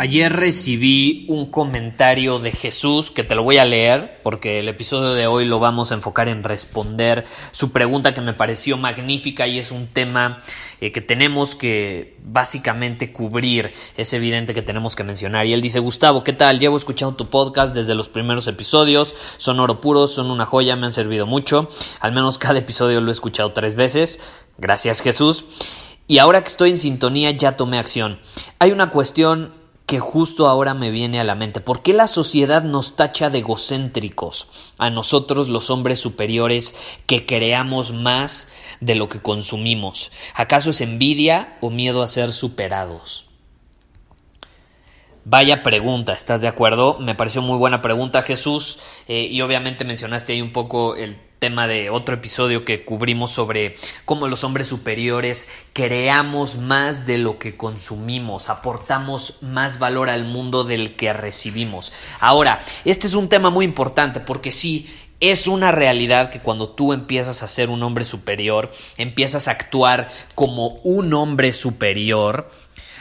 Ayer recibí un comentario de Jesús que te lo voy a leer porque el episodio de hoy lo vamos a enfocar en responder su pregunta que me pareció magnífica y es un tema eh, que tenemos que básicamente cubrir. Es evidente que tenemos que mencionar. Y él dice, Gustavo, ¿qué tal? Llevo escuchando tu podcast desde los primeros episodios. Son oro puros, son una joya, me han servido mucho. Al menos cada episodio lo he escuchado tres veces. Gracias Jesús. Y ahora que estoy en sintonía ya tomé acción. Hay una cuestión que justo ahora me viene a la mente. ¿Por qué la sociedad nos tacha de egocéntricos? A nosotros los hombres superiores que creamos más de lo que consumimos. ¿Acaso es envidia o miedo a ser superados? Vaya pregunta, ¿estás de acuerdo? Me pareció muy buena pregunta, Jesús. Eh, y obviamente mencionaste ahí un poco el tema de otro episodio que cubrimos sobre cómo los hombres superiores creamos más de lo que consumimos, aportamos más valor al mundo del que recibimos. Ahora, este es un tema muy importante porque sí, es una realidad que cuando tú empiezas a ser un hombre superior, empiezas a actuar como un hombre superior,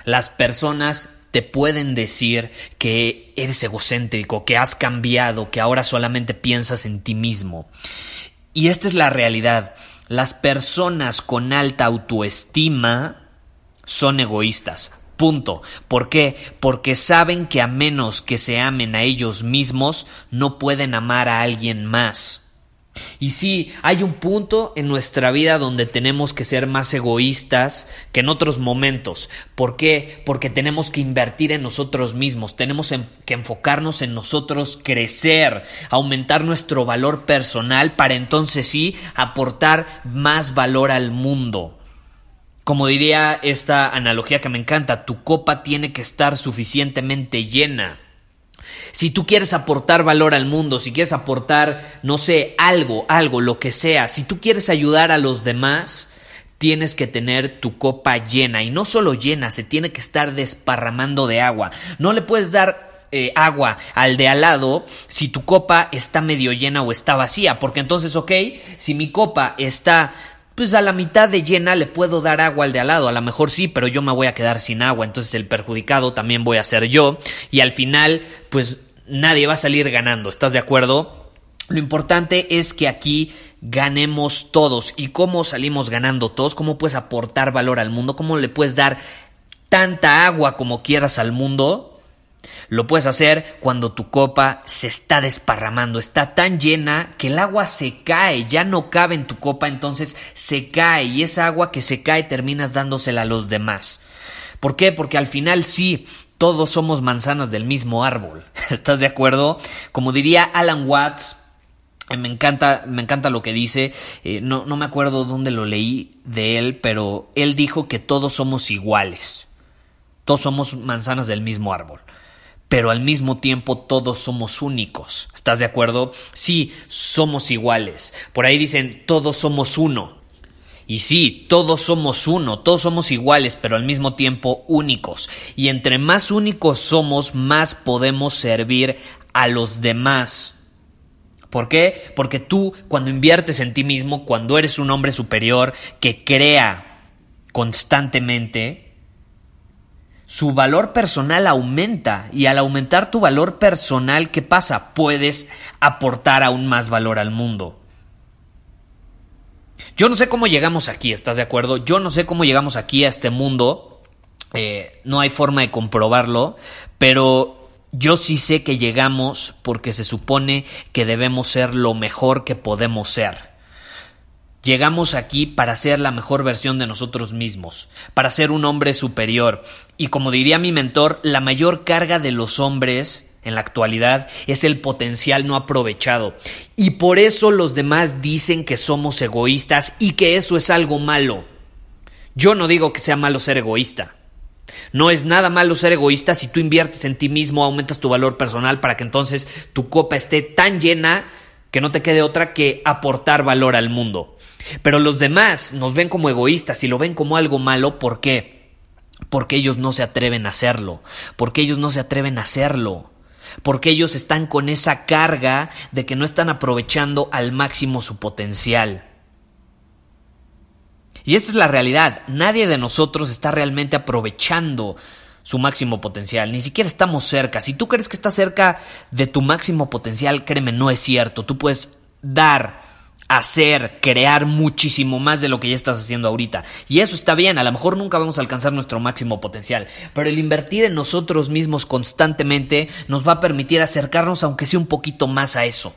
las personas te pueden decir que eres egocéntrico, que has cambiado, que ahora solamente piensas en ti mismo. Y esta es la realidad. Las personas con alta autoestima son egoístas. Punto. ¿Por qué? Porque saben que a menos que se amen a ellos mismos, no pueden amar a alguien más. Y sí, hay un punto en nuestra vida donde tenemos que ser más egoístas que en otros momentos. ¿Por qué? Porque tenemos que invertir en nosotros mismos, tenemos que enfocarnos en nosotros, crecer, aumentar nuestro valor personal para entonces sí aportar más valor al mundo. Como diría esta analogía que me encanta, tu copa tiene que estar suficientemente llena. Si tú quieres aportar valor al mundo, si quieres aportar, no sé, algo, algo, lo que sea, si tú quieres ayudar a los demás, tienes que tener tu copa llena. Y no solo llena, se tiene que estar desparramando de agua. No le puedes dar eh, agua al de al lado si tu copa está medio llena o está vacía. Porque entonces, ok, si mi copa está pues a la mitad de llena le puedo dar agua al de al lado, a lo mejor sí, pero yo me voy a quedar sin agua, entonces el perjudicado también voy a ser yo. Y al final pues nadie va a salir ganando, ¿estás de acuerdo? Lo importante es que aquí ganemos todos. Y cómo salimos ganando todos, cómo puedes aportar valor al mundo, cómo le puedes dar tanta agua como quieras al mundo, lo puedes hacer cuando tu copa se está desparramando, está tan llena que el agua se cae, ya no cabe en tu copa, entonces se cae y esa agua que se cae terminas dándosela a los demás. ¿Por qué? Porque al final sí, todos somos manzanas del mismo árbol. ¿Estás de acuerdo? Como diría Alan Watts, eh, me encanta, me encanta lo que dice. Eh, no, no me acuerdo dónde lo leí de él, pero él dijo que todos somos iguales. Todos somos manzanas del mismo árbol pero al mismo tiempo todos somos únicos. ¿Estás de acuerdo? Sí, somos iguales. Por ahí dicen, todos somos uno. Y sí, todos somos uno, todos somos iguales, pero al mismo tiempo únicos. Y entre más únicos somos, más podemos servir a los demás. ¿Por qué? Porque tú, cuando inviertes en ti mismo, cuando eres un hombre superior que crea constantemente, su valor personal aumenta y al aumentar tu valor personal, ¿qué pasa? Puedes aportar aún más valor al mundo. Yo no sé cómo llegamos aquí, ¿estás de acuerdo? Yo no sé cómo llegamos aquí a este mundo, eh, no hay forma de comprobarlo, pero Yo sí sé que llegamos porque se supone que debemos ser lo mejor que podemos ser. Llegamos aquí para ser la mejor versión de nosotros mismos, para ser un hombre superior. Y como diría mi mentor, la mayor carga de los hombres en la actualidad es el potencial no aprovechado. Y por eso los demás dicen que somos egoístas y que eso es algo malo. Yo no digo que sea malo ser egoísta. No es nada malo ser egoísta si tú inviertes en ti mismo, aumentas tu valor personal para que entonces tu copa esté tan llena que no te quede otra que aportar valor al mundo. Pero los demás nos ven como egoístas y lo ven como algo malo, ¿por qué? Porque ellos no se atreven a hacerlo, porque ellos no se atreven a hacerlo, porque ellos están con esa carga de que no están aprovechando al máximo su potencial. Y esta es la realidad. Nadie de nosotros está realmente aprovechando su máximo potencial. Ni siquiera estamos cerca. Si tú crees que estás cerca de tu máximo potencial, créeme, no es cierto. Tú puedes dar, hacer, crear muchísimo más de lo que ya estás haciendo ahorita. Y eso está bien. A lo mejor nunca vamos a alcanzar nuestro máximo potencial. Pero el invertir en nosotros mismos constantemente nos va a permitir acercarnos aunque sea un poquito más a eso.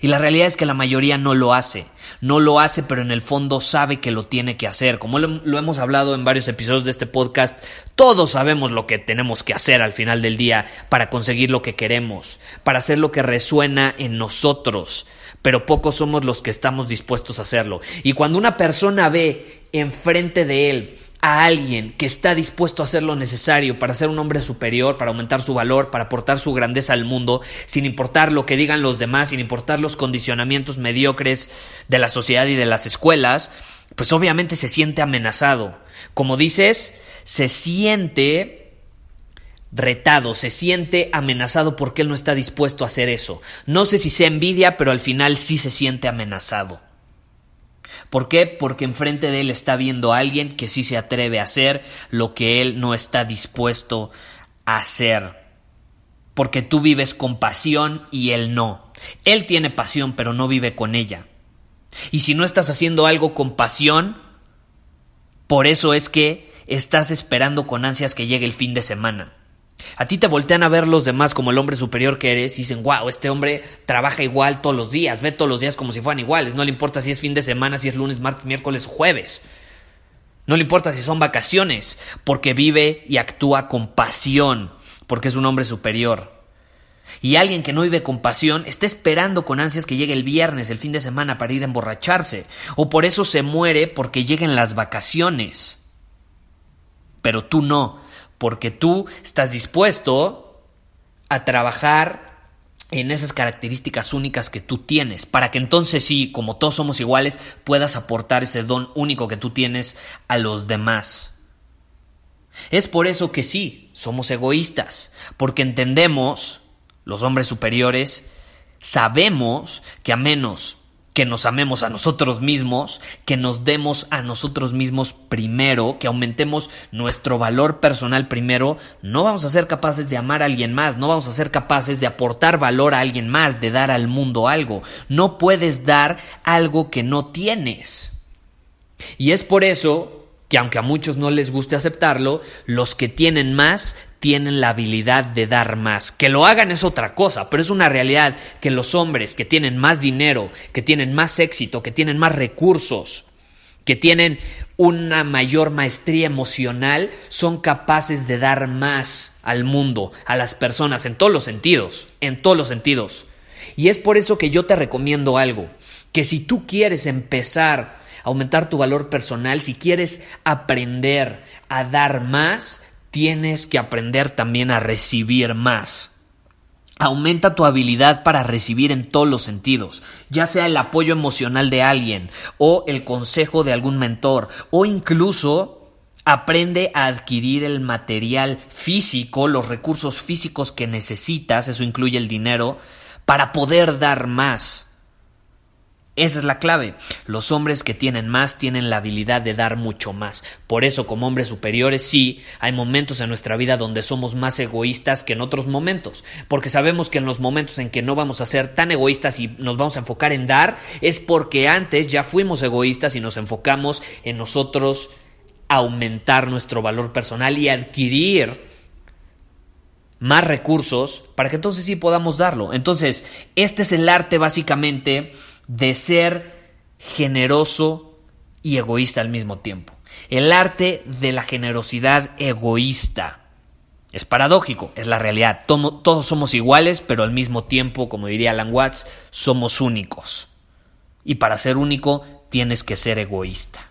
Y la realidad es que la mayoría no lo hace. No lo hace, pero en el fondo sabe que lo tiene que hacer. Como lo, hemos hablado en varios episodios de este podcast, todos sabemos lo que tenemos que hacer al final del día para conseguir lo que queremos, para hacer lo que resuena en nosotros. Pero pocos somos los que estamos dispuestos a hacerlo. Y cuando una persona ve enfrente de él a alguien que está dispuesto a hacer lo necesario para ser un hombre superior, para aumentar su valor, para aportar su grandeza al mundo, sin importar lo que digan los demás, sin importar los condicionamientos mediocres de la sociedad y de las escuelas, pues obviamente se siente amenazado. Como dices, se siente retado, se siente amenazado porque él no está dispuesto a hacer eso. No sé si se envidia, pero al final sí se siente amenazado. ¿Por qué? Porque enfrente de él está viendo a alguien que sí se atreve a hacer lo que él no está dispuesto a hacer. Porque tú vives con pasión y él no. Él tiene pasión pero no vive con ella. Y si no estás haciendo algo con pasión, por eso es que estás esperando con ansias que llegue el fin de semana. A ti te voltean a ver los demás como el hombre superior que eres y dicen, wow, este hombre trabaja igual todos los días, ve todos los días como si fueran iguales, no le importa si es fin de semana, si es lunes, martes, miércoles o jueves. No le importa si son vacaciones, porque vive y actúa con pasión, porque es un hombre superior. Y alguien que no vive con pasión está esperando con ansias que llegue el viernes, el fin de semana, para ir a emborracharse. O por eso se muere porque lleguen las vacaciones. Pero tú no porque tú estás dispuesto a trabajar en esas características únicas que tú tienes, para que entonces sí, como todos somos iguales, puedas aportar ese don único que tú tienes a los demás. Es por eso que sí, somos egoístas, porque entendemos, los hombres superiores, sabemos que a menos que nos amemos a nosotros mismos, que nos demos a nosotros mismos primero, que aumentemos nuestro valor personal primero, no vamos a ser capaces de amar a alguien más, no vamos a ser capaces de aportar valor a alguien más, de dar al mundo algo. No puedes dar algo que no tienes. Y es por eso que aunque a muchos no les guste aceptarlo, los que tienen más tienen la habilidad de dar más. Que lo hagan es otra cosa, pero es una realidad que los hombres que tienen más dinero, que tienen más éxito, que tienen más recursos, que tienen una mayor maestría emocional, son capaces de dar más al mundo, a las personas, en todos los sentidos, en todos los sentidos. Y es por eso que yo te recomiendo algo, que si tú quieres empezar aumentar tu valor personal, si quieres aprender a dar más, tienes que aprender también a recibir más. Aumenta tu habilidad para recibir en todos los sentidos, ya sea el apoyo emocional de alguien o el consejo de algún mentor o incluso aprende a adquirir el material físico, los recursos físicos que necesitas, eso incluye el dinero, para poder dar más. Esa es la clave. Los hombres que tienen más tienen la habilidad de dar mucho más. Por eso, como hombres superiores, sí, hay momentos en nuestra vida donde somos más egoístas que en otros momentos. Porque sabemos que en los momentos en que no vamos a ser tan egoístas y nos vamos a enfocar en dar, es porque antes ya fuimos egoístas y nos enfocamos en nosotros aumentar nuestro valor personal y adquirir más recursos para que entonces sí podamos darlo. Entonces, este es el arte básicamente de ser generoso y egoísta al mismo tiempo. El arte de la generosidad egoísta. Es paradójico, es la realidad. Todos somos iguales, pero al mismo tiempo, como diría Alan Watts, somos únicos. Y para ser único, tienes que ser egoísta.